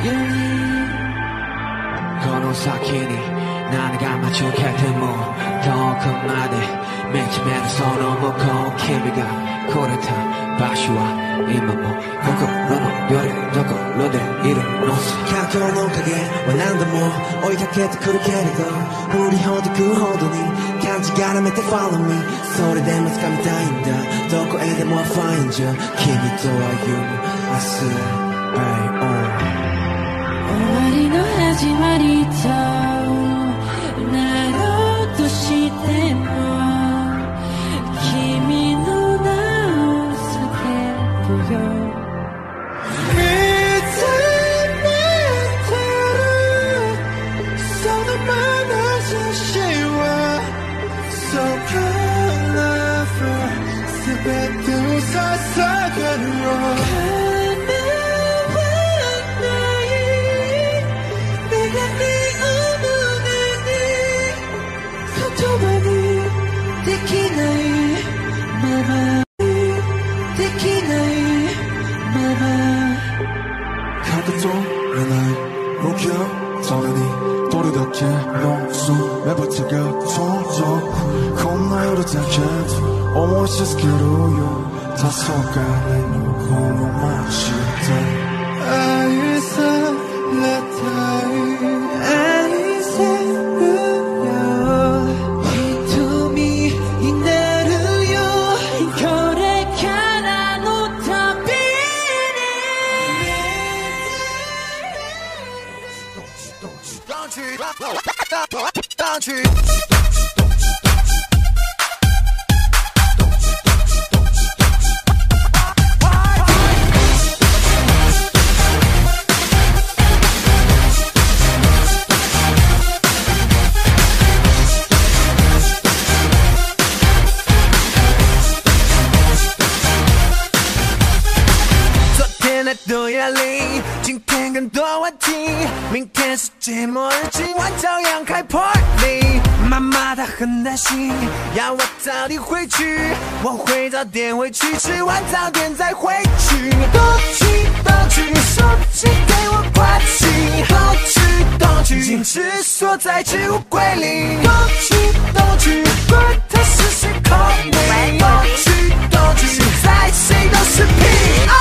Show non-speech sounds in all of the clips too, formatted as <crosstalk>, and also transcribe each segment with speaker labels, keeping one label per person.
Speaker 1: この先に何が待ち受けても遠くまで見つめるその向こう君が来れた場所は今も心のよりどころでいるのさ環境の影は何度も追いかけてくるけれど振りほどくほどに感じがらめて follow me それでも掴みたいんだどこへでも find you 君と歩む明日 Hey, Second got
Speaker 2: 走，走，走，去。
Speaker 1: 昨天的多夜里，今天更多。世界末日，今晚照样开 party。妈妈她很担心，要我早点回去，我会早点回去，吃完早点再回去。东去东去，手机给我关机。东去东去，坚持锁在置物柜里。东去东去，管他是谁 call me。东去东去，现在谁都是屁。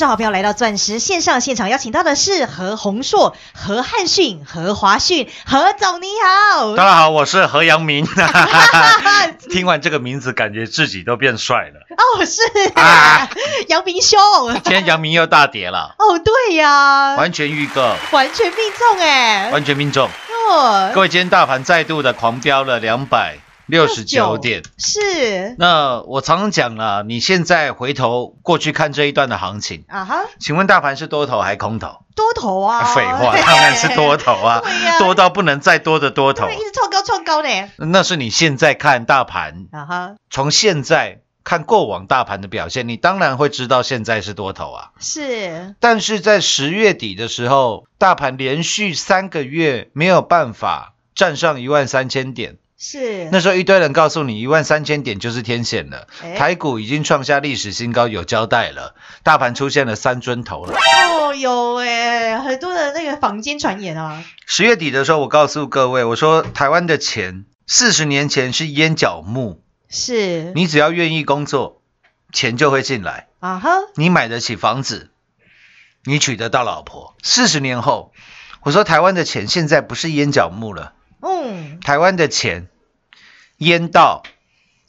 Speaker 3: 众好朋友来到钻石线上现场，邀请到的是何洪硕、何汉逊、何华逊，何总你好。
Speaker 4: 大家好，我是何阳明。<laughs> 听完这个名字，感觉自己都变帅了。
Speaker 3: 哦，是
Speaker 4: 啊
Speaker 3: 杨明兄。
Speaker 4: 今天阳明又大跌了，<laughs>
Speaker 3: 哦，对呀，
Speaker 4: 完全预告，
Speaker 3: 完全命中哎。
Speaker 4: 完全命中。
Speaker 3: 哦，
Speaker 4: 各位，今天大盘再度的狂飙了两百六十九点。
Speaker 3: 是
Speaker 4: 那我常常讲了，你现在回头过去看这一段的行情，
Speaker 3: 啊哈，
Speaker 4: 请问大盘是多头还空头？
Speaker 3: 多头啊。
Speaker 4: 废话，当然是多头啊 <laughs> 多到不能再多的多头
Speaker 3: 对，。一直创高创高呢。
Speaker 4: 那是你现在看大盘，
Speaker 3: 啊哈，
Speaker 4: 从现在看过往大盘的表现，你当然会知道现在是多头啊。
Speaker 3: 是
Speaker 4: 但是在十月底的时候，大盘连续三个月没有办法站上一万三千点，
Speaker 3: 是。
Speaker 4: 那时候一堆人告诉你一万三千点就是天线了，
Speaker 3: 哎。
Speaker 4: 台股已经创下历史新高，有交代了，大盘出现了三尊头了。
Speaker 3: 哦，有哎，很多的那个坊间传言啊，
Speaker 4: 十月底的时候，我告诉各位，我说台湾的钱四十年前是烟角木，
Speaker 3: 是。
Speaker 4: 你只要愿意工作，钱就会进来，
Speaker 3: 啊哈，
Speaker 4: 你买得起房子，你娶得到老婆。四十年后，我说台湾的钱现在不是烟角木了，
Speaker 3: 嗯，
Speaker 4: 台湾的钱淹到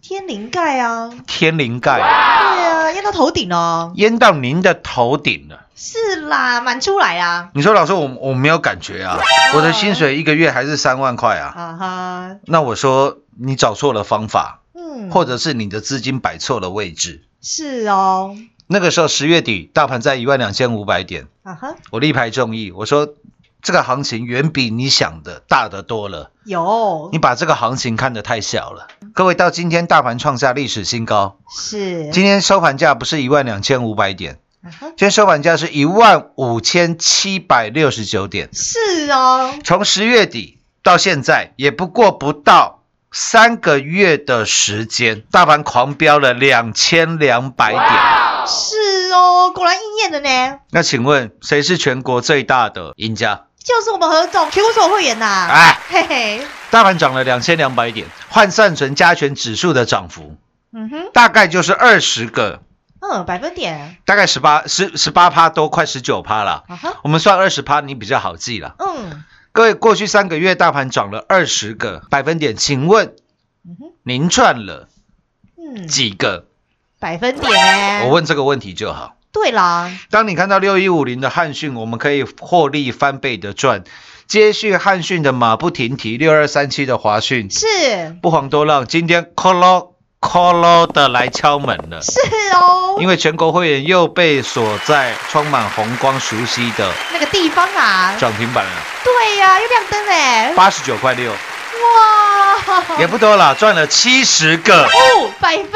Speaker 3: 天灵盖啊，
Speaker 4: 天灵盖，
Speaker 3: 对啊，淹到头顶哦，
Speaker 4: 淹到您的头顶了。
Speaker 3: 是啦，满出来啊，
Speaker 4: 你说老师，我我没有感觉啊，我的薪水一个月还是三万块啊。
Speaker 3: 啊哈，
Speaker 4: 那我说你找错了方法，
Speaker 3: 嗯，
Speaker 4: 或者是你的资金摆错了位置。
Speaker 3: 是哦，
Speaker 4: 那个时候十月底，大盘在一万两千五百点，
Speaker 3: 啊哈，
Speaker 4: 我力排众议，我说这个行情远比你想的大得多了。
Speaker 3: 有
Speaker 4: 你把这个行情看得太小了。各位，到今天大盘创下历史新高，
Speaker 3: 是，
Speaker 4: 今天收盘价不是一万两千五百点，今天收盘价是一万五千七百六十九点。
Speaker 3: 是哦，
Speaker 4: 从十月底到现在，也不过不到三个月的时间，大盘狂飙了两千两百点。
Speaker 3: 是哦，果然应验了呢，
Speaker 4: 那请问谁是全国最大的赢家？
Speaker 3: 就是我们何总全国所有会员呐，
Speaker 4: 哎，
Speaker 3: 嘿嘿，
Speaker 4: 大盘涨了两千两百点，换算成加权指数的涨幅，
Speaker 3: 嗯哼，
Speaker 4: 大概就是二十个，
Speaker 3: 嗯，百分点，
Speaker 4: 大概十八十十八趴都，快十九趴了。我们算二十趴，你比较好记了。
Speaker 3: 嗯，
Speaker 4: 各位，过去三个月大盘涨了二十个百分点，请问
Speaker 3: 嗯哼，
Speaker 4: 您赚了
Speaker 3: 嗯，
Speaker 4: 几个？
Speaker 3: 百分点呢？
Speaker 4: 我问这个问题就好。
Speaker 3: 对啦，
Speaker 4: 当你看到六一五零的汉讯，我们可以获利翻倍的赚。接续汉讯的马不停蹄，六二三七的华讯
Speaker 3: 是。
Speaker 4: 不遑多让，今天 call call 的来敲门了。
Speaker 3: 是哦，
Speaker 4: 因为全国会员又被锁在充满红光熟悉的
Speaker 3: 那个地方啊，
Speaker 4: 涨停板了，
Speaker 3: 对呀、又亮灯嘞，
Speaker 4: 八十九块六，
Speaker 3: 哇，<laughs>
Speaker 4: 也不多了，赚了七十个，
Speaker 3: 哦，百分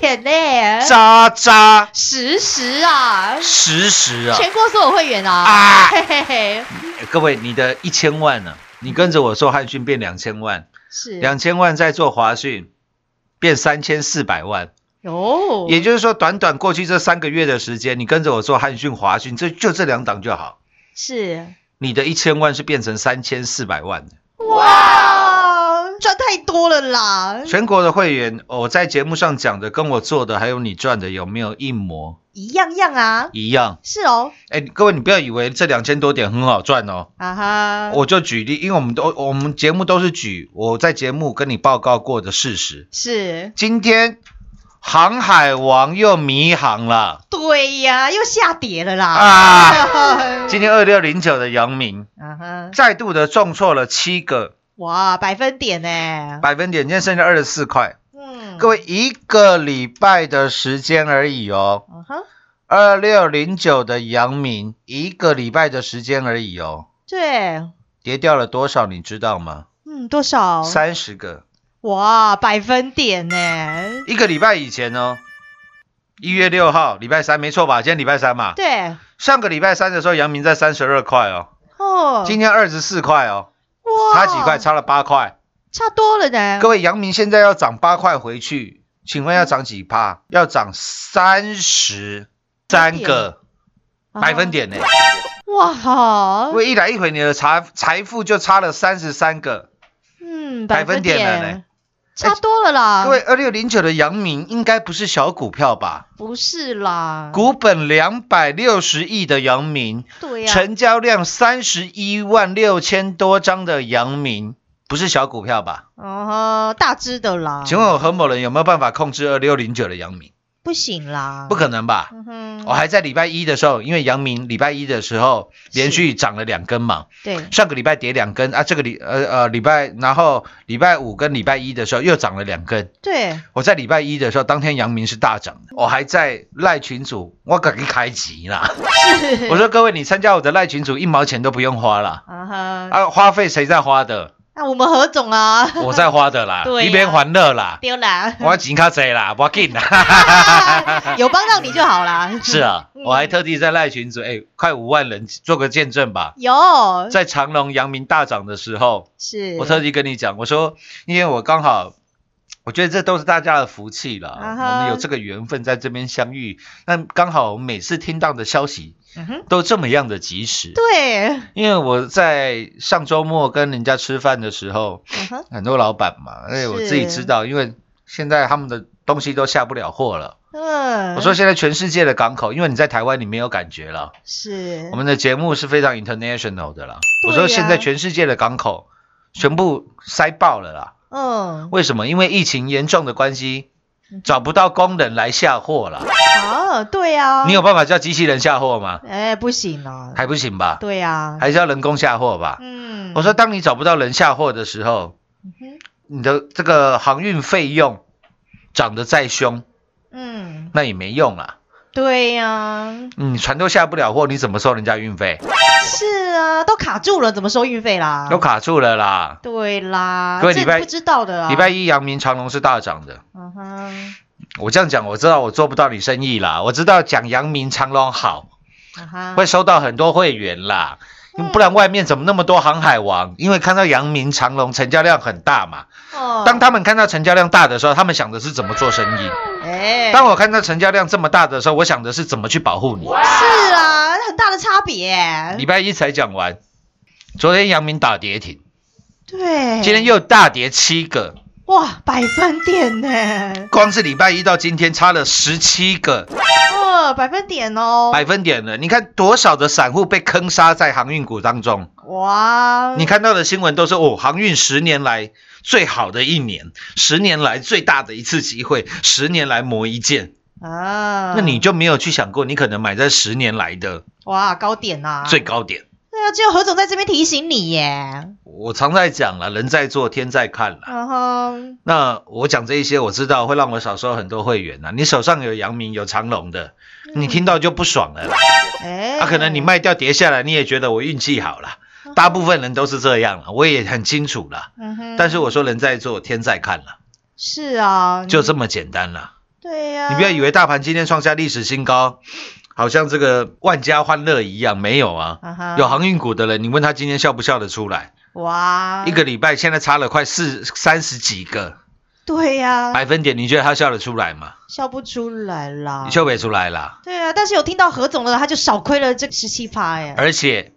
Speaker 3: 点呢，
Speaker 4: 渣渣。
Speaker 3: 实时啊，
Speaker 4: 实实啊！
Speaker 3: 全国所有会员啊，
Speaker 4: 啊。
Speaker 3: 嘿嘿嘿，
Speaker 4: 各位，你的一千万呢、你跟着我做汉讯变两千万，
Speaker 3: 是。
Speaker 4: 两千万再做华讯变三千四百万，
Speaker 3: 哦，
Speaker 4: 也就是说，短短过去这三个月的时间，你跟着我做汉讯、华讯，这就这两档就好，
Speaker 3: 是。
Speaker 4: 你的一千万是变成三千四百万的。
Speaker 3: 哇，赚太多了啦，
Speaker 4: 全国的会员，我在节目上讲的，跟我做的，还有你赚的，有没有一模？
Speaker 3: 一样样啊，
Speaker 4: 一样？
Speaker 3: 是哦，
Speaker 4: 哎，各位，你不要以为这两千多点很好赚哦。
Speaker 3: 啊哈，
Speaker 4: 我就举例，因为我们都我们节目都是举我在节目跟你报告过的事实。
Speaker 3: 是。
Speaker 4: 今天航海王又迷航了。
Speaker 3: 对呀，又下跌了啦，
Speaker 4: 啊！<laughs> 今天二六零九的阳明。
Speaker 3: 啊哈，
Speaker 4: 再度的重挫了七个
Speaker 3: 哇，百分点呢，
Speaker 4: 百分点，今天剩下二十四块。
Speaker 3: 嗯，
Speaker 4: 各位，一个礼拜的时间而已哦。
Speaker 3: 嗯哼，
Speaker 4: 二六零九的阳明，一个礼拜的时间而已哦，
Speaker 3: 对，
Speaker 4: 跌掉了多少？你知道吗？
Speaker 3: 嗯，多少？
Speaker 4: 三十个。
Speaker 3: 哇，百分点呢？
Speaker 4: 一个礼拜以前哦，一月六号，礼拜三，没错吧？今天礼拜三嘛。
Speaker 3: 对，
Speaker 4: 上个礼拜三的时候，阳明在三十二块哦，
Speaker 3: 哦，
Speaker 4: 今天二十四块哦，
Speaker 3: 哇
Speaker 4: 差几块？差了八块。
Speaker 3: 差多了呢。
Speaker 4: 各位，阳明现在要涨八块回去，请问要涨几趴？要涨三十三个百分点呢。
Speaker 3: 哇，好
Speaker 4: 因，为一来一回，你的财财富就差了三十三个。
Speaker 3: 嗯，
Speaker 4: 百分点了呢
Speaker 3: 差多了啦。
Speaker 4: 各位，二六零九的阳明应该不是小股票吧？
Speaker 3: 不是啦，
Speaker 4: 股本两百六十亿的阳明，
Speaker 3: 对呀，
Speaker 4: 成交量三十一万六千多张的阳明，不是小股票吧？
Speaker 3: 哦，大只的啦。
Speaker 4: 请问我何某人有没有办法控制二六零九的阳明？
Speaker 3: 不行啦，
Speaker 4: 不可能吧？我还在礼拜一的时候，因为阳明礼拜一的时候连续涨了两根嘛，
Speaker 3: 对，
Speaker 4: 上个礼拜跌两根啊，这个礼呃呃礼拜，然后礼拜五跟礼拜一的时候又涨了两根。
Speaker 3: 对，
Speaker 4: 我在礼拜一的时候，当天阳明是大涨的，我还在赖群主，我赶紧开机啦。<laughs> 我说各位，你参加我的赖群主，一毛钱都不用花了
Speaker 3: 啊哈，
Speaker 4: 啊，花费谁在花的？
Speaker 3: 那我们何总啊，
Speaker 4: 我在花的啦，<laughs> 一边还乐啦，
Speaker 3: 丢啦，
Speaker 4: 我钱卡贼啦，不要紧啦。<laughs>
Speaker 3: 有帮到你就好啦。
Speaker 4: 是啊，
Speaker 3: 嗯
Speaker 4: 我还特地在赖群组，哎，快五万人做个见证吧。
Speaker 3: 有
Speaker 4: 在长隆、阳明大涨的时候，
Speaker 3: 是，
Speaker 4: 我特地跟你讲，我说，因为我刚好，我觉得这都是大家的福气了，
Speaker 3: 啊哈
Speaker 4: 我们有这个缘分在这边相遇。那刚好我们每次听到的消息
Speaker 3: 嗯，
Speaker 4: 都这么样的及时。
Speaker 3: 对，
Speaker 4: 因为我在上周末跟人家吃饭的时候，
Speaker 3: 嗯，
Speaker 4: 很多老板嘛，而且我自己知道，因为现在他们的东西都下不了货了。
Speaker 3: 嗯，
Speaker 4: 我说现在全世界的港口，因为你在台湾你没有感觉了，
Speaker 3: 是
Speaker 4: 我，们的节目是非常 international 的啦。
Speaker 3: 对呀
Speaker 4: 我说现在全世界的港口全部塞爆了啦。
Speaker 3: 嗯，
Speaker 4: 为什么？因为疫情严重的关系，找不到工人来下货了。
Speaker 3: 啊，对啊，
Speaker 4: 你有办法叫机器人下货吗？
Speaker 3: 哎，不行哦，
Speaker 4: 还不行吧？
Speaker 3: 对呀，
Speaker 4: 还是要人工下货吧？
Speaker 3: 嗯，
Speaker 4: 我说，当你找不到人下货的时候，
Speaker 3: 嗯哼
Speaker 4: 你的这个航运费用涨得再凶，
Speaker 3: 嗯，
Speaker 4: 那也没用啊。
Speaker 3: 对呀，
Speaker 4: 你船都下不了货，你怎么收人家运费？
Speaker 3: 是啊，都卡住了，怎么收运费啦？
Speaker 4: 都卡住了啦。
Speaker 3: 对啦，
Speaker 4: 各位礼拜
Speaker 3: 这不知道的啊，
Speaker 4: 礼拜一阳明长隆是大涨的。
Speaker 3: 嗯哼，
Speaker 4: 我这样讲，我知道我做不到你生意啦。我知道讲阳明长隆好，会收到很多会员啦。不然外面怎么那么多航海王？因为看到阳明长隆成交量很大嘛。
Speaker 3: 哦
Speaker 4: 当他们看到成交量大的时候，他们想的是怎么做生意。
Speaker 3: 哎，
Speaker 4: 当我看到成交量这么大的时候，我想的是怎么去保护你。
Speaker 3: 是啊，很大的差别，
Speaker 4: 礼拜一才讲完，昨天阳明打跌停，
Speaker 3: 对，
Speaker 4: 今天又大跌七个，
Speaker 3: 哇，百分点呢，
Speaker 4: 光是礼拜一到今天差了十七个
Speaker 3: 哦，百分点哦，
Speaker 4: 百分点了。你看多少的散户被坑杀在航运股当中？
Speaker 3: 哇，
Speaker 4: 你看到的新闻都是哦，航运十年来最好的一年，十年来最大的一次机会，十年来磨一剑。
Speaker 3: 啊，
Speaker 4: 那你就没有去想过，你可能买在十年来的
Speaker 3: 哇高点呐，
Speaker 4: 最高点。
Speaker 3: 只有何总在这边提醒你耶，
Speaker 4: 我常在讲了，人在做，天在看了。那我讲这一些，我知道会让我少收很多会员啊。你手上有阳明有长隆的，你听到就不爽了啦。
Speaker 3: 哎，
Speaker 4: 啊，可能你卖掉跌下来，你也觉得我运气好了。大部分人都是这样了，我也很清楚了。
Speaker 3: 嗯哼，
Speaker 4: 但是我说人在做，天在看了，
Speaker 3: 是啊，
Speaker 4: 就这么简单了。
Speaker 3: 对呀，
Speaker 4: 你不要以为大盘今天创下历史新高，好像这个万家欢乐一样，没有啊。有航运股的人，你问他今天笑不笑得出来？
Speaker 3: 哇，
Speaker 4: 一个礼拜现在差了快四三十几个
Speaker 3: 对呀，
Speaker 4: 百分点，你觉得他笑得出来吗？
Speaker 3: 笑不出来啦，
Speaker 4: 你笑不出来啦。
Speaker 3: 对啊，但是有听到何总的，他就少亏了这十七趴哎，
Speaker 4: 而且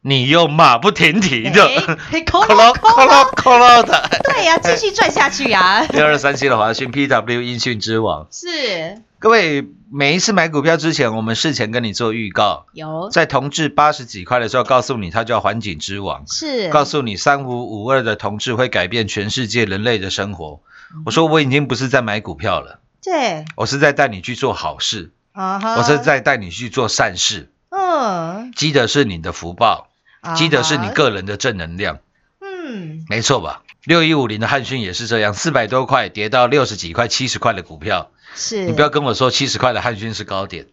Speaker 4: 你又马不停蹄的，
Speaker 3: 哎，扣
Speaker 4: 扣喽
Speaker 3: 了扣了，
Speaker 4: 扣喽扣喽的。
Speaker 3: 对呀，继续赚下去呀，<laughs>
Speaker 4: 六二三七的华讯 PW 音讯之王，
Speaker 3: 是
Speaker 4: 各位每一次买股票之前，我们事前跟你做预告，
Speaker 3: 有。
Speaker 4: 在同志八十几块的时候，告诉你它叫环境之王，
Speaker 3: 是。
Speaker 4: 告诉你三五五二的同志会改变全世界人类的生活。我说我已经不是在买股票了，
Speaker 3: 对。
Speaker 4: 我是在带你去做好事，
Speaker 3: 啊哈，
Speaker 4: 我是在带你去做善事，
Speaker 3: 嗯，
Speaker 4: 积的是你的福报，积的是你个人的正能量，
Speaker 3: 嗯。
Speaker 4: 没错吧？六一五零的汉讯也是这样，四百多块跌到六十几块、七十块的股票，
Speaker 3: 是
Speaker 4: 你不要跟我说七十块的汉讯是高点，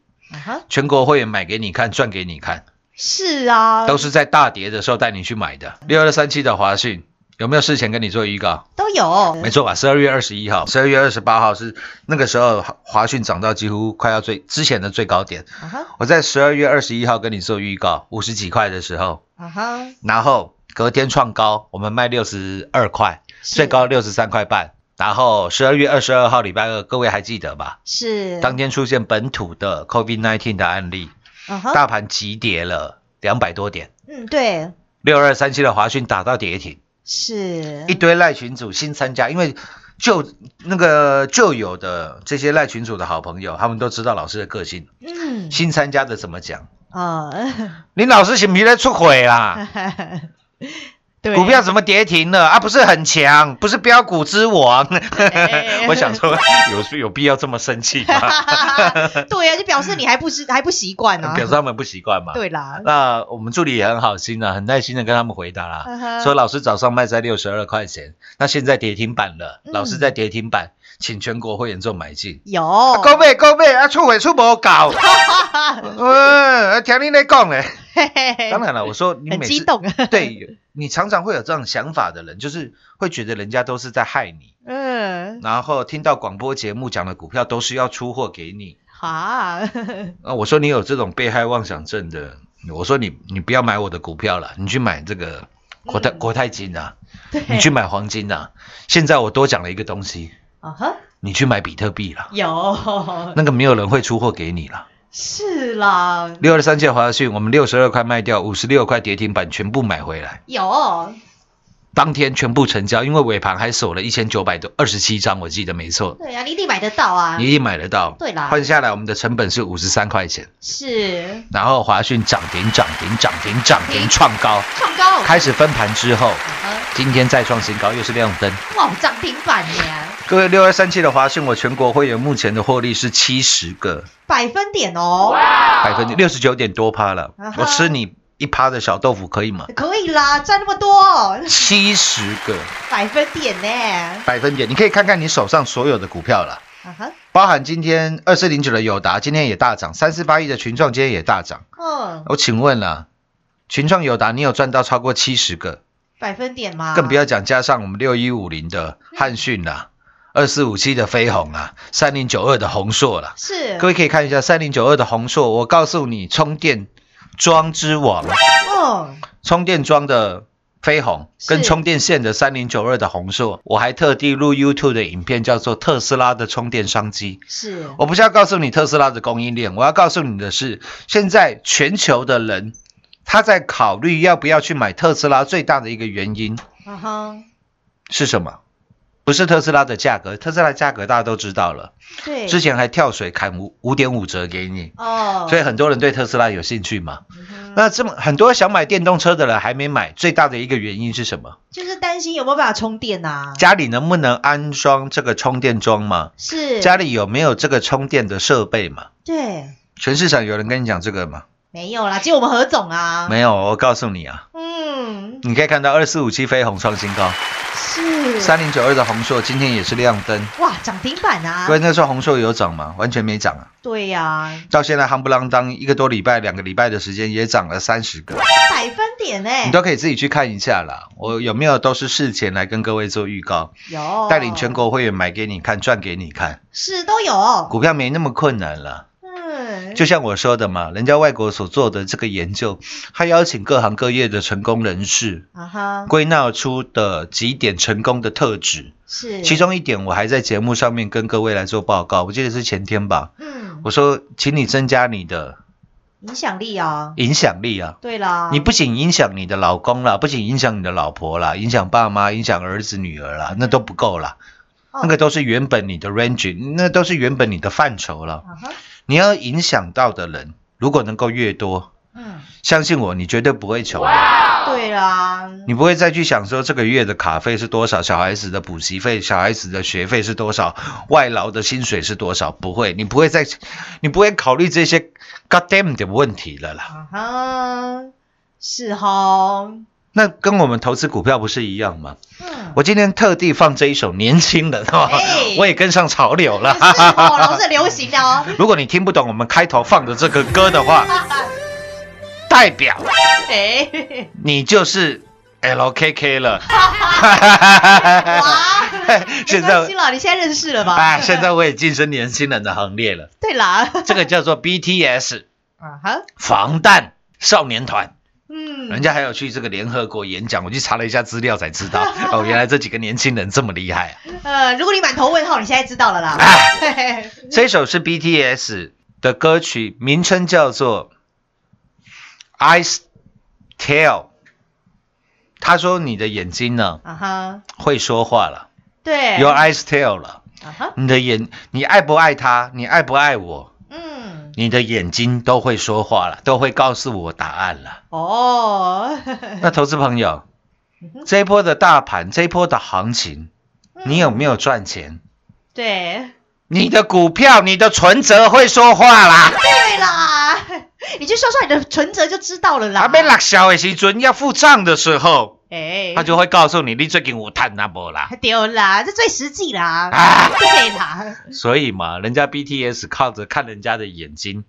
Speaker 4: 全国会员买给你看，赚给你看，
Speaker 3: 是啊，
Speaker 4: 都是在大跌的时候带你去买的。六二三七的华讯有没有事前跟你做预告？
Speaker 3: 都有
Speaker 4: 没错吧？十二月二十一号、十二月二十八号是那个时候华讯涨到几乎快要最之前的最高点。我在十二月二十一号跟你做预告，五十几块的时候，然后隔天创高，我们卖六十二块，最高六十三块半。然后十二月二十二号礼拜二，各位还记得吧？
Speaker 3: 是
Speaker 4: 当天出现本土的 COVID-19 的案例，大盘急跌了两百多点，
Speaker 3: 嗯对
Speaker 4: 六二三七的华讯打到跌停，
Speaker 3: 是
Speaker 4: 一堆赖群主新参加，因为旧那个旧有的这些赖群主的好朋友，他们都知道老师的个性。
Speaker 3: 嗯
Speaker 4: 新参加的怎么讲？
Speaker 3: 啊，<laughs>
Speaker 4: 林老师是不是在出轨啦？<laughs>
Speaker 3: 对
Speaker 4: 股票怎么跌停了啊？不是很强，不是标股之王。
Speaker 3: 哎 <laughs>
Speaker 4: 我想说，有有必要这么生气吗？<laughs>
Speaker 3: 对啊，就表示你还不是还不习惯啊，
Speaker 4: 表示他们不习惯嘛。
Speaker 3: 对啦，
Speaker 4: 那我们助理也很好心啊，很耐心的跟他们回答啦，
Speaker 3: 嗯
Speaker 4: 说老师早上卖在六十二块钱，那现在跌停板了，
Speaker 3: 嗯
Speaker 4: 老师在跌停板，请全国会员做买进。
Speaker 3: 有
Speaker 4: 啊，够买够买啊，出货出无够，呃，<laughs> 听你咧讲咧，
Speaker 3: 嘿嘿嘿
Speaker 4: 当然了，我说你每次
Speaker 3: 激动，
Speaker 4: 对你常常会有这种想法的人，就是会觉得人家都是在害你，
Speaker 3: 嗯，
Speaker 4: 然后听到广播节目讲的股票都是要出货给你。
Speaker 3: 啊，
Speaker 4: 啊，我说你有这种被害妄想症的，我说你你不要买我的股票了，你去买这个国泰、
Speaker 3: 嗯
Speaker 4: 国泰金啊，你去买黄金啊。现在我多讲了一个东西，
Speaker 3: 啊哈，
Speaker 4: 你去买比特币了，
Speaker 3: 有，
Speaker 4: 那个没有人会出货给你了。
Speaker 3: 是啦，
Speaker 4: 六二三届华讯，我们六十二块卖掉，五十六块跌停板全部买回来，
Speaker 3: 有，
Speaker 4: 当天全部成交，因为尾盘还守了一千九百多二十七张，我记得没错，
Speaker 3: 对啊，你一定买得到啊。
Speaker 4: 你，一定买得到。
Speaker 3: 对啦。
Speaker 4: 换下来我们的成本是五十三块钱，
Speaker 3: 是。
Speaker 4: 然后华讯涨停涨停涨停涨停
Speaker 3: 停。
Speaker 4: 创高，
Speaker 3: 创高，
Speaker 4: 开始分盘之后，
Speaker 3: 啊
Speaker 4: 今天再创新高，又是亮灯。
Speaker 3: 哇，涨停板耶，
Speaker 4: 各位六二三七的华讯，我全国会员目前的获利是七十个。
Speaker 3: 百分点哦，
Speaker 4: 百分之六十九点多趴了。我吃你一趴的小豆腐可以吗？
Speaker 3: 可以啦，赚那么多，
Speaker 4: 七十个。
Speaker 3: 百分点呢，
Speaker 4: 百分点，你可以看看你手上所有的股票了，包含今天二四零九的友达今天也大涨，三四八一的群创今天也大涨。
Speaker 3: 嗯，
Speaker 4: 我请问了，群创友达你有赚到超过七十个？
Speaker 3: 百分点吗，
Speaker 4: 更不要讲加上我们六一五零的汉讯啦，二四五七的飞鸿啊，三零九二的宏硕啦。
Speaker 3: 是，
Speaker 4: 各位可以看一下三零九二的宏硕，我告诉你，充电桩之王，
Speaker 3: 哦，
Speaker 4: 充电桩的飞鸿跟充电线的三零九二的红硕，我还特地录 YouTube 的影片，叫做特斯拉的充电商机。
Speaker 3: 是，
Speaker 4: 我不是要告诉你特斯拉的供应链，我要告诉你的是，现在全球的人他在考虑要不要去买特斯拉，最大的一个原因
Speaker 3: 啊哈，
Speaker 4: 是什么？不是特斯拉的价格，特斯拉的价格大家都知道了，
Speaker 3: 对，
Speaker 4: 之前还跳水砍五五点五折给你，
Speaker 3: 哦，
Speaker 4: 所以很多人对特斯拉有兴趣嘛。
Speaker 3: 嗯
Speaker 4: 那这么很多想买电动车的人还没买，最大的一个原因是什么？
Speaker 3: 就是担心有没有办法充电呐？
Speaker 4: 家里能不能安装这个充电桩嘛？
Speaker 3: 是，
Speaker 4: 家里有没有这个充电的设备嘛？
Speaker 3: 对，
Speaker 4: 全市场有人跟你讲这个吗？
Speaker 3: 没有啦，只有我们何总啊，
Speaker 4: 没有，我告诉你啊，
Speaker 3: 嗯，
Speaker 4: 你可以看到二四五七飞鸿创新高，
Speaker 3: 是，
Speaker 4: 三零九二的红硕今天也是亮灯。
Speaker 3: 哇，涨停板啊。
Speaker 4: 各，位那时候红硕有涨吗？完全没涨啊！
Speaker 3: 对呀，
Speaker 4: 到现在夯不啷当一个多礼拜、两个礼拜的时间也涨了三十个，
Speaker 3: 百分点呢，
Speaker 4: 你都可以自己去看一下啦。我有没有都是事前来跟各位做预告，
Speaker 3: 有。
Speaker 4: 带领全国会员买给你看，赚给你看。
Speaker 3: 是都有，
Speaker 4: 股票没那么困难了，
Speaker 3: 嗯，
Speaker 4: 就像我说的嘛，人家外国所做的这个研究，他邀请各行各业的成功人士，
Speaker 3: 啊哈，
Speaker 4: 归纳出的几点成功的特质。
Speaker 3: 是，
Speaker 4: 其中一点，我还在节目上面跟各位来做报告，我记得是前天吧。
Speaker 3: 嗯，
Speaker 4: 我说，请你增加你的
Speaker 3: 影响力啊，
Speaker 4: 影响力啊！
Speaker 3: 对啦，
Speaker 4: 你不仅影响你的老公啦，不仅影响你的老婆啦，影响爸妈，影响儿子女儿啦，那都不够啦。
Speaker 3: 哦
Speaker 4: 那个都是原本你的 range，那都是原本你的范畴了。你要影响到的人，如果能够越多，
Speaker 3: 嗯，
Speaker 4: 相信我，你绝对不会穷。
Speaker 3: 对啦，
Speaker 4: 你不会再去想说这个月的卡费是多少，小孩子的补习费、小孩子的学费是多少，外劳的薪水是多少，不会，你不会再，你不会考虑这些 god damn 的问题了啦。
Speaker 3: 啊哈，是哈，
Speaker 4: 那跟我们投资股票不是一样吗？
Speaker 3: 嗯，
Speaker 4: 我今天特地放这一首《年轻人》哈
Speaker 3: 哎，
Speaker 4: 我也跟上潮流了。
Speaker 3: 是哦，老是流行的哦，<laughs>
Speaker 4: 如果你听不懂我们开头放的这个歌的话，<laughs> 代表
Speaker 3: 哎，
Speaker 4: 你就是 LKK 了。
Speaker 3: 哇，
Speaker 4: 现在
Speaker 3: 没关系了，你现在认识了吧？
Speaker 4: 啊，现在我也晋升年轻人的行列了。
Speaker 3: 对啦，
Speaker 4: 这个叫做 BTS
Speaker 3: 啊哈，
Speaker 4: 防弹少年团，
Speaker 3: 嗯，
Speaker 4: 人家还有去这个联合国演讲，我去查了一下资料才知道，<laughs> 哦，原来这几个年轻人这么厉害啊。<laughs>
Speaker 3: 呃，如果你满头问号，你现在知道了啦。
Speaker 4: 哎 <laughs> 这首是 BTS 的歌曲，名称叫做 Eyes Tell。他说你的眼睛呢
Speaker 3: 啊哈，
Speaker 4: 会说话了
Speaker 3: 对
Speaker 4: ，，Your eyes tell 了。
Speaker 3: 啊哈，
Speaker 4: 你的眼，你爱不爱他？你爱不爱我？
Speaker 3: 嗯，
Speaker 4: 你的眼睛都会说话了，都会告诉我答案了。
Speaker 3: 哦，<laughs>
Speaker 4: 那投资朋友，这一波的大盘，这一波的行情，你有没有赚钱？
Speaker 3: 对，
Speaker 4: 你的股票，你的存折会说话啦。
Speaker 3: 对啦，<laughs> 你去说说你的存折就知道了啦。
Speaker 4: 啊，被落小的时阵要付账的时候，
Speaker 3: 哎，
Speaker 4: 他就会告诉你，你最近有赚那波啦。
Speaker 3: 丢啦，这最实际啦。
Speaker 4: 啊
Speaker 3: 对啦，
Speaker 4: 所以嘛，人家 BTS 靠着看人家的眼睛，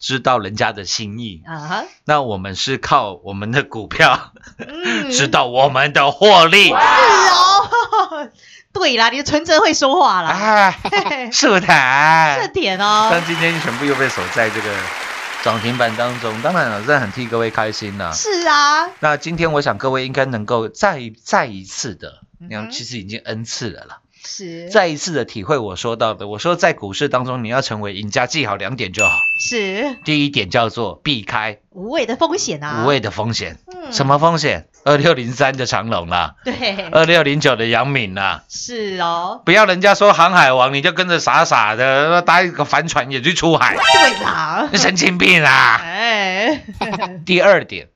Speaker 4: 知道人家的心意。
Speaker 3: 啊哈，
Speaker 4: 那我们是靠我们的股票
Speaker 3: 嗯，
Speaker 4: 知道我们的获利。
Speaker 3: 是哦，<laughs> 对啦，你的存折会说话啦，
Speaker 4: 哎，是不 <laughs>
Speaker 3: 这
Speaker 4: 谈？
Speaker 3: 点哦，
Speaker 4: 但今天全部又被守在这个涨停板当中，当然了，真的很替各位开心呐、
Speaker 3: 是啊，
Speaker 4: 那今天我想各位应该能够再再一次的，你看其实已经 N 次了啦，
Speaker 3: 是。
Speaker 4: 再一次的体会我说到的，我说在股市当中你要成为赢家，记好两点就好。
Speaker 3: 是。
Speaker 4: 第一点叫做避开。
Speaker 3: 无谓的风险啊，
Speaker 4: 无谓的风险，
Speaker 3: 嗯。
Speaker 4: 什么风险？二六零三的长隆啦，
Speaker 3: 对，
Speaker 4: 二六零九的杨敏啦。
Speaker 3: 是哦，
Speaker 4: 不要人家说航海王，你就跟着傻傻的搭一个帆船也去出海，
Speaker 3: 对啦，
Speaker 4: 神经病啊！
Speaker 3: 哎，<laughs>
Speaker 4: 第二点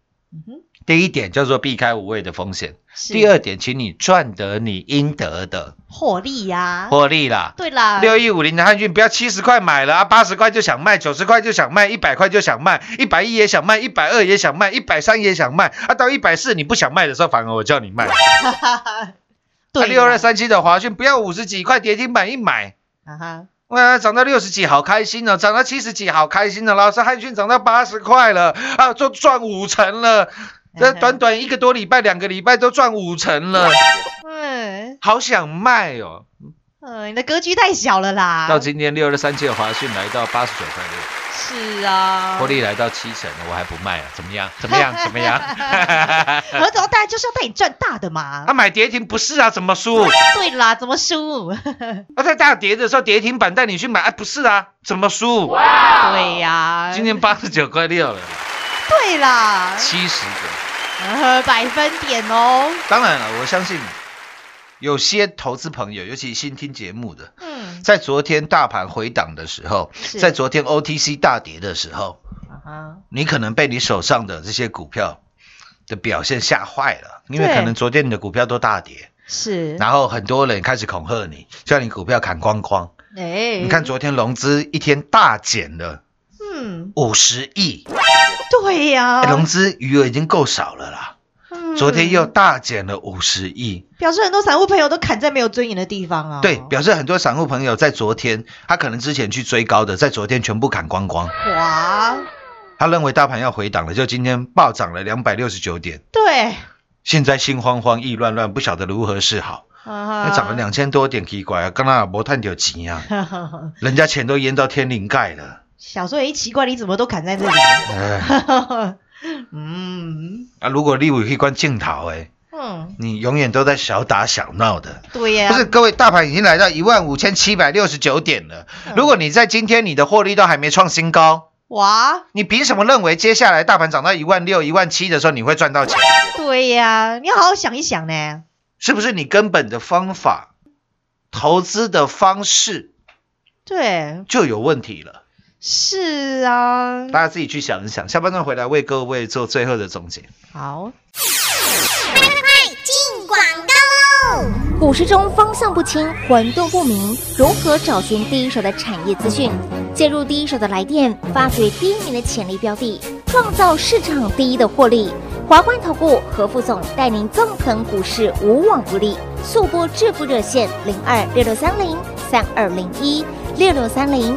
Speaker 4: 第一点叫做避开无谓的风险，第二点，请你赚得你应得的
Speaker 3: 获利呀，
Speaker 4: 获利啦。
Speaker 3: 对啦，
Speaker 4: 六一五零的汉讯，不要七十块买了啊，八十块就想卖，九十块就想卖，一百块就想卖，一百一也想卖，一百二也想卖，一百三也想卖，啊，到一百四你不想卖的时候，反而我叫你卖。<laughs>
Speaker 3: 对啦，
Speaker 4: 六二三七的华讯，不要五十几块跌停板一买，
Speaker 3: 啊哈，
Speaker 4: 哇，涨到六十几，好开心哦！涨到七十几，好开心哦！老师，汉讯涨到八十块了，啊，就赚五成了。这短短一个多礼拜、两个礼拜都赚五成了，
Speaker 3: 嗯
Speaker 4: 好想卖哦！
Speaker 3: 嗯，你的格局太小了啦，
Speaker 4: 到今天六二三七的华讯来到八十九块六。
Speaker 3: 是啊，
Speaker 4: 获利来到七成了，我还不卖啊？怎么样？怎么样？怎么样？
Speaker 3: 何总大家就是要带你赚大的嘛
Speaker 4: 他、。买跌停不是啊？怎么输？
Speaker 3: 对啦，怎么输？<laughs>
Speaker 4: 啊，在大跌的时候跌停板带你去买，啊，不是啊？怎么输？
Speaker 3: 对呀，
Speaker 4: 今天八十九块六了，
Speaker 3: 对啦，
Speaker 4: 七十个。
Speaker 3: 呃，<laughs> 百分点哦。
Speaker 4: 当然了，我相信有些投资朋友，尤其新听节目的，
Speaker 3: 嗯，
Speaker 4: 在昨天大盘回档的时候，在昨天 OTC 大跌的时候，
Speaker 3: 啊，
Speaker 4: 你可能被你手上的这些股票的表现吓坏了，因为可能昨天你的股票都大跌。
Speaker 3: 是，
Speaker 4: 然后很多人开始恐吓你，叫你股票砍光光。
Speaker 3: 哎，
Speaker 4: 你看，昨天融资一天大减了
Speaker 3: 嗯，
Speaker 4: 五十亿，
Speaker 3: 对呀
Speaker 4: 哎，融资余额已经够少了啦。
Speaker 3: 嗯
Speaker 4: 昨天又大减了五十亿，
Speaker 3: 表示很多散户朋友都砍在没有尊严的地方啊。
Speaker 4: 对，表示很多散户朋友在昨天，他可能之前去追高的，在昨天全部砍光光。
Speaker 3: 哇，
Speaker 4: 他认为大盘要回档了，就今天暴涨了两百六十九点，
Speaker 3: 对，
Speaker 4: 现在心慌慌、意乱乱，不晓得如何是好。
Speaker 3: 啊
Speaker 4: 那涨了两千多点，奇怪啊，刚刚没探到钱啊，<laughs> 人家钱都淹到天灵盖了。
Speaker 3: 小时候也奇怪，你怎么都砍在这里？
Speaker 4: 哎，<laughs>
Speaker 3: 嗯
Speaker 4: 啊，如果立委一关镜头，哎，
Speaker 3: 嗯，
Speaker 4: 你永远都在小打小闹的。
Speaker 3: 对呀、
Speaker 4: 不是，各位，大盘已经来到一万五千七百六十九点了。
Speaker 3: 嗯
Speaker 4: 如果你在今天你的获利都还没创新高，
Speaker 3: 哇，
Speaker 4: 你凭什么认为接下来大盘涨到一万六、一万七的时候你会赚到钱？
Speaker 3: 对呀、你要好好想一想呢。
Speaker 4: 是不是你根本的方法、投资的方式
Speaker 3: 对，
Speaker 4: 就有问题了？
Speaker 3: 是啊，
Speaker 4: 大家自己去想一想。下半段回来为各位做最后的总结。
Speaker 3: 好，快快
Speaker 5: 进广告喽！股市中方向不清、混沌不明，如何找寻第一手的产业资讯？介入第一手的来电，发掘第一名的潜力标的，创造市场第一的获利。华冠投顾何副总带领纵横股市，无往不利。速播致富热线零二六六三零三二零一六六三零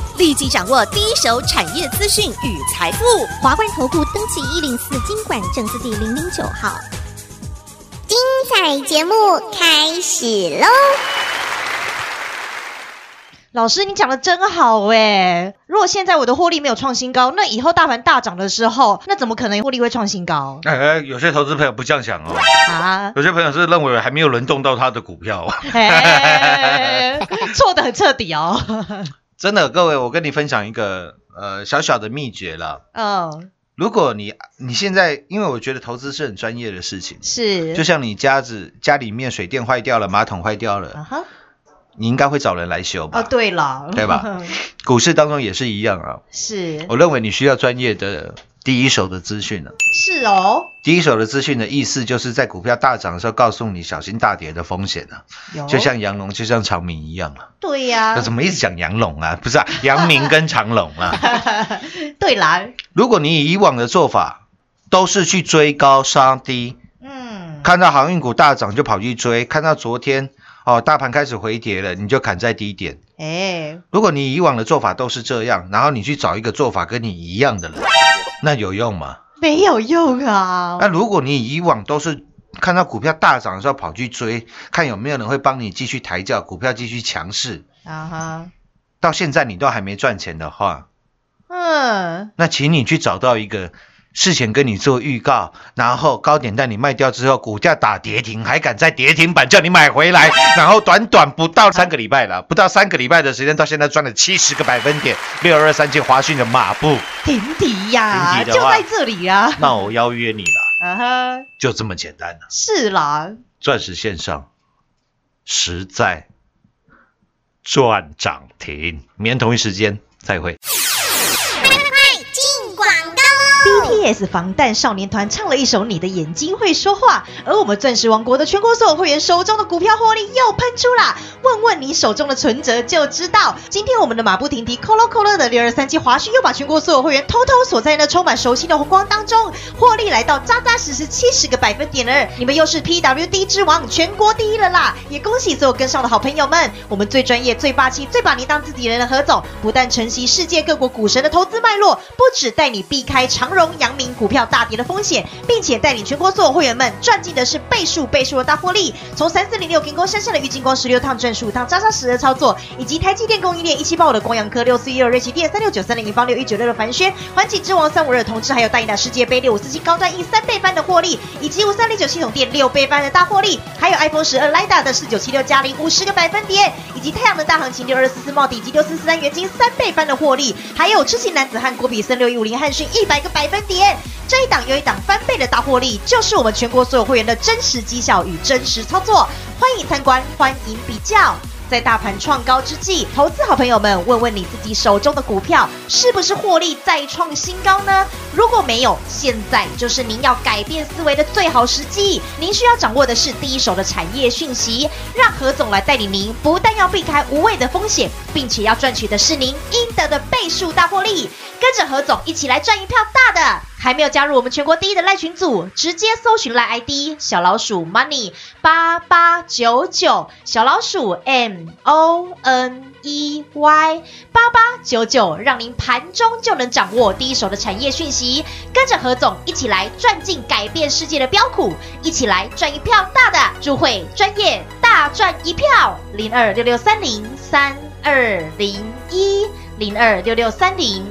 Speaker 6: 立即掌握第一手产业资讯与财富。
Speaker 5: 华冠投顾登记一零四经管证字第零零九号。精彩节目开始喽！
Speaker 3: 老师你讲的真好哎。如果现在我的获利没有创新高，那以后大盘大涨的时候，那怎么可能获利会创新高
Speaker 4: 哎哎，有些投资朋友不这样想哦，
Speaker 3: 啊？
Speaker 4: 有些朋友是认为还没有轮动到他的股票。
Speaker 3: 哎，错的很彻底哦。
Speaker 4: 真的，各位，我跟你分享一个呃小小的秘诀了。
Speaker 3: 嗯，
Speaker 4: 如果你你现在，因为我觉得投资是很专业的事情，
Speaker 3: 是，
Speaker 4: 就像你家子家里面水电坏掉了，马桶坏掉了，你应该会找人来修吧？
Speaker 3: 哦，对了，
Speaker 4: 对吧？<laughs> 股市当中也是一样啊。
Speaker 3: 是，
Speaker 4: 我认为你需要专业的第一手的资讯了。
Speaker 3: 是哦，
Speaker 4: 第一手的资讯的意思，就是在股票大涨的时候，告诉你小心大跌的风险啊，就像杨龙，就像长明一样啊。
Speaker 3: 对呀、
Speaker 4: 那怎么一直讲杨龙啊？不是啊，杨明跟长龙啊。<laughs>
Speaker 3: 对啦，
Speaker 4: 如果你以以往的做法，都是去追高杀低，
Speaker 3: 嗯，
Speaker 4: 看到航运股大涨就跑去追，看到昨天哦大盘开始回跌了，你就砍在低点。
Speaker 3: 哎，
Speaker 4: 如果你以往的做法都是这样，然后你去找一个做法跟你一样的人，那有用吗？
Speaker 3: 没有用啊，
Speaker 4: 那如果你以往都是看到股票大涨的时候跑去追，看有没有人会帮你继续抬轿，股票继续强势，
Speaker 3: 啊哈，
Speaker 4: 到现在你都还没赚钱的话，
Speaker 3: 嗯，
Speaker 4: 那请你去找到一个事前跟你做预告，然后高点带你卖掉之后，股价打跌停，还敢在跌停？板叫你买回来，然后短短不到三个礼拜了，不到三个礼拜的时间，到现在赚了七十个百分点，六二二三进华讯的马步，
Speaker 3: 停底呀，
Speaker 4: 顶底的话
Speaker 3: 就在这里啊，
Speaker 4: 那我邀约你了，
Speaker 3: 啊哈，
Speaker 4: 就这么简单了。
Speaker 3: 是啦，
Speaker 4: 钻石线上实在赚涨停，明天同一时间再会。
Speaker 3: S 防弹少年团唱了一首《你的眼睛会说话》，而我们钻石王国的全国所有会员手中的股票获利又喷出啦！问问你手中的存折就知道。今天我们的马不停蹄、扣了扣了的六二三七华讯又把全国所有会员偷偷锁在那充满熟悉的红光当中，获利来到扎扎实实七十个百分点了。你们又是 PWD 之王，全国第一了啦！也恭喜所有跟上的好朋友们，我们最专业、最霸气、最把你当自己人的何总，不但承袭世界各国股神的投资脉络，不止带你避开长荣、阳明股票大跌的风险，并且带领全国所有会员们赚进的是倍数倍数的大获利。从三四零六金光山上的郁金光十六趟赚十五趟扎扎实的操作，以及台积电供应链一七八五的光阳科六四一二瑞奇电三六九三零银方六一九六的凡轩环境之王三五二同志，还有大赢打世界杯六五四七高端 E 三倍翻的获利，以及五三零九系统店六倍翻的大获利，还有 iPhone 十二 Lida 的四九七六加零五十个百分点，以及太阳能大行情六二四四茂底及六四四三元金三倍翻的获利，还有痴情男子汉郭比森六一五零汉逊一百个百分点。这一档又一档翻倍的大获利，就是我们全国所有会员的真实绩效与真实操作。欢迎参观，欢迎比较。在大盘创高之际，投资好朋友们，问问你自己手中的股票是不是获利再创新高呢？如果没有，现在就是您要改变思维的最好时机。您需要掌握的是第一手的产业讯息，让何总来带领您，不但要避开无谓的风险，并且要赚取的是您应得的倍数大获利。跟着何总一起来赚一票大的！还没有加入我们全国第一的赖群组，直接搜寻赖 ID 小老鼠 money 八八九九，小老鼠 M O N E Y 八八九九，让您盘中就能掌握第一手的产业讯息，跟着何总一起来赚进改变世界的标股，一起来赚一票大的，入会专业大赚一票，零二六六三零三二零一零二六六三零